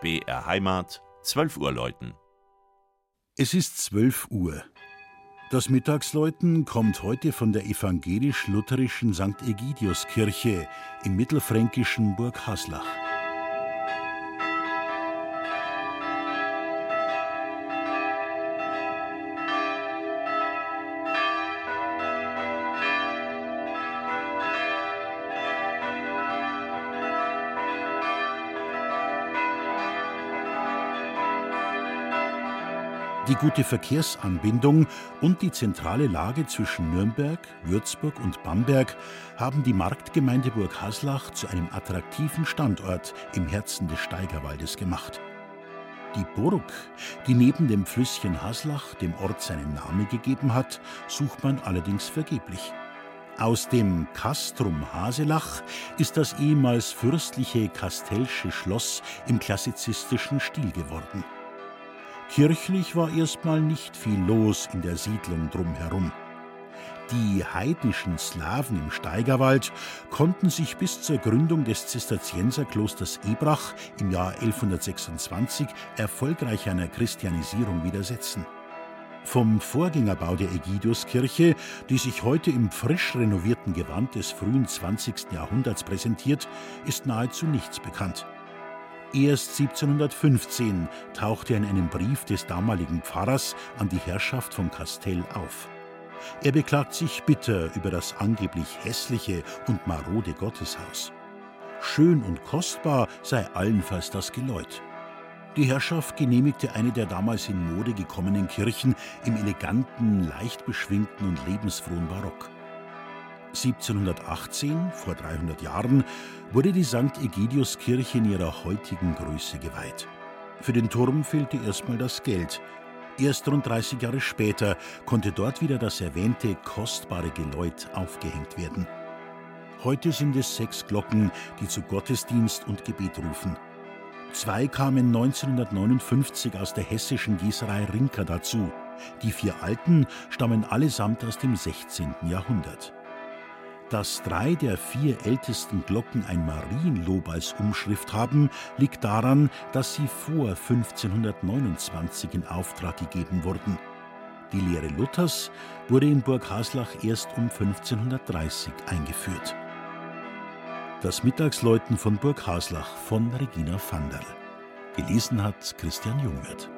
BR Heimat, 12 Uhr läuten. Es ist 12 Uhr. Das Mittagsläuten kommt heute von der evangelisch-lutherischen St. Egidiuskirche im mittelfränkischen Burg Haslach. Die gute Verkehrsanbindung und die zentrale Lage zwischen Nürnberg, Würzburg und Bamberg haben die Marktgemeinde Burg Haslach zu einem attraktiven Standort im Herzen des Steigerwaldes gemacht. Die Burg, die neben dem Flüsschen Haslach dem Ort seinen Namen gegeben hat, sucht man allerdings vergeblich. Aus dem Castrum Haselach ist das ehemals fürstliche Kastellsche Schloss im klassizistischen Stil geworden. Kirchlich war erstmal nicht viel los in der Siedlung drumherum. Die heidnischen Slawen im Steigerwald konnten sich bis zur Gründung des Zisterzienserklosters Ebrach im Jahr 1126 erfolgreich einer Christianisierung widersetzen. Vom Vorgängerbau der Ägidiuskirche, die sich heute im frisch renovierten Gewand des frühen 20. Jahrhunderts präsentiert, ist nahezu nichts bekannt. Erst 1715 tauchte er in einem Brief des damaligen Pfarrers an die Herrschaft von Kastell auf. Er beklagt sich bitter über das angeblich hässliche und marode Gotteshaus. Schön und kostbar sei allenfalls das Geläut. Die Herrschaft genehmigte eine der damals in Mode gekommenen Kirchen im eleganten, leicht beschwingten und lebensfrohen Barock. 1718, vor 300 Jahren, wurde die St. Egidiuskirche in ihrer heutigen Größe geweiht. Für den Turm fehlte erstmal das Geld. Erst rund 30 Jahre später konnte dort wieder das erwähnte kostbare Geläut aufgehängt werden. Heute sind es sechs Glocken, die zu Gottesdienst und Gebet rufen. Zwei kamen 1959 aus der hessischen Gießerei Rinker dazu. Die vier alten stammen allesamt aus dem 16. Jahrhundert. Dass drei der vier ältesten Glocken ein Marienlob als Umschrift haben, liegt daran, dass sie vor 1529 in Auftrag gegeben wurden. Die Lehre Luthers wurde in Burg Haslach erst um 1530 eingeführt. Das Mittagsläuten von Burg Haslach von Regina Vanderl. Gelesen hat Christian Jungwirth.